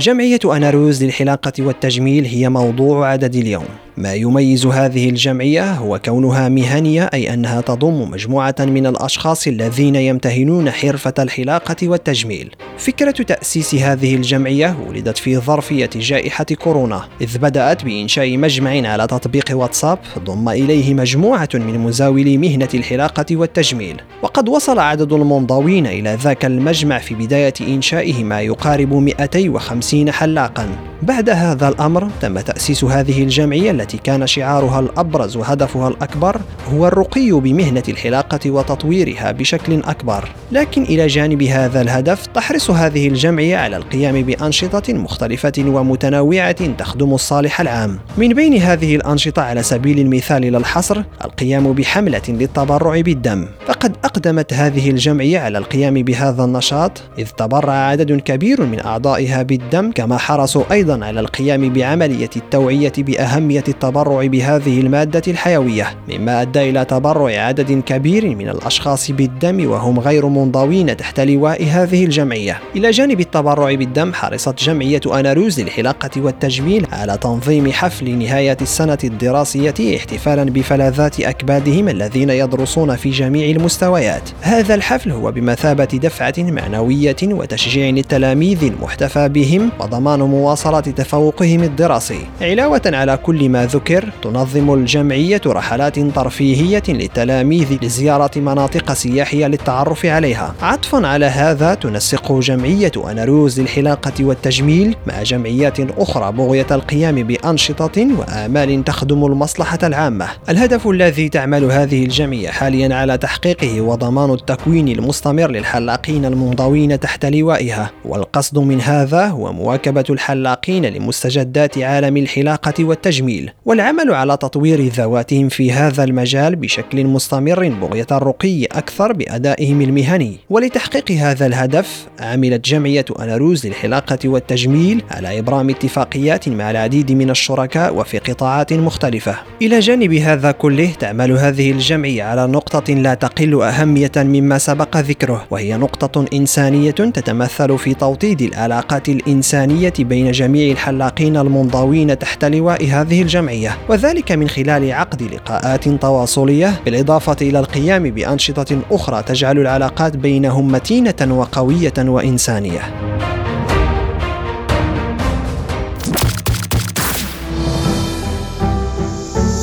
جمعية أناروز للحلاقة والتجميل هي موضوع عدد اليوم. ما يميز هذه الجمعية هو كونها مهنية أي أنها تضم مجموعة من الأشخاص الذين يمتهنون حرفة الحلاقة والتجميل. فكرة تأسيس هذه الجمعية ولدت في ظرفية جائحة كورونا، إذ بدأت بإنشاء مجمع على تطبيق واتساب ضم إليه مجموعة من مزاولي مهنة الحلاقة والتجميل، وقد وصل عدد المنضوين إلى ذاك المجمع في بداية إنشائه ما يقارب 250 حلاقا. بعد هذا الأمر تم تأسيس هذه الجمعية التي كان شعارها الأبرز وهدفها الأكبر هو الرقي بمهنة الحلاقة وتطويرها بشكل أكبر. لكن إلى جانب هذا الهدف تحرص هذه الجمعية على القيام بأنشطة مختلفة ومتنوعة تخدم الصالح العام. من بين هذه الأنشطة على سبيل المثال للحصر القيام بحملة للتبرع بالدم. فقد أقدمت هذه الجمعية على القيام بهذا النشاط إذ تبرع عدد كبير من أعضائها بالدم كما حرصوا أيضا على القيام بعملية التوعية بأهمية التبرع بهذه المادة الحيوية مما أدى إلى تبرع عدد كبير من الأشخاص بالدم وهم غير منضوين تحت لواء هذه الجمعية. إلى جانب التبرع بالدم حرصت جمعية أناروز للحلاقة والتجميل على تنظيم حفل نهاية السنة الدراسية احتفالا بفلاذات أكبادهم الذين يدرسون في جميع المستويات. هذا الحفل هو بمثابة دفعة معنوية وتشجيع للتلاميذ المحتفى بهم وضمان مواصلة تفوقهم الدراسي. علاوة على كل ما ذكر تنظم الجمعية رحلات ترفيهية للتلاميذ لزيارة مناطق سياحية للتعرف عليها. عطفا على هذا تنسق جمعية أناروز للحلاقة والتجميل مع جمعيات أخرى بغية القيام بأنشطة وآمال تخدم المصلحة العامة. الهدف الذي تعمل هذه الجمعية حاليا على تحقيقه وضمان التكوين المستمر للحلاقين المنضوين تحت لوائها. والقصد من هذا هو مواكبة الحلاقين لمستجدات عالم الحلاقة والتجميل والعمل على تطوير ذواتهم في هذا المجال بشكل مستمر بغية الرقي أكثر بأدائهم المهني. ولتحقيق هذا الهدف عملت جمعية أناروز للحلاقة والتجميل على إبرام اتفاقيات مع العديد من الشركاء وفي قطاعات مختلفة. إلى جانب هذا كله تعمل هذه الجمعية على نقطة لا تقل أهمية مما سبق ذكره وهي نقطة إنسانية تتمثل في توطيد العلاقات الإنسانية بين جميع الحلاقين المنضوين تحت لواء هذه الجمعية وذلك من خلال عقد لقاءات تواصلية بالإضافة إلى القيام بأنشطة أخرى تجعل العلاقات بينهم متينة وقوية وإنسانية.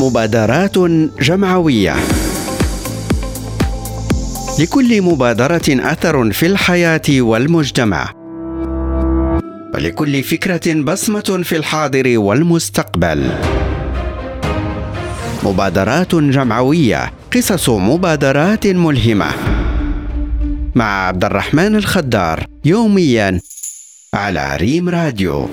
مبادرات جمعوية. لكل مبادرة أثر في الحياة والمجتمع. ولكل فكرة بصمة في الحاضر والمستقبل. مبادرات جمعوية قصص مبادرات ملهمة. مع عبد الرحمن الخدار يوميا على ريم راديو.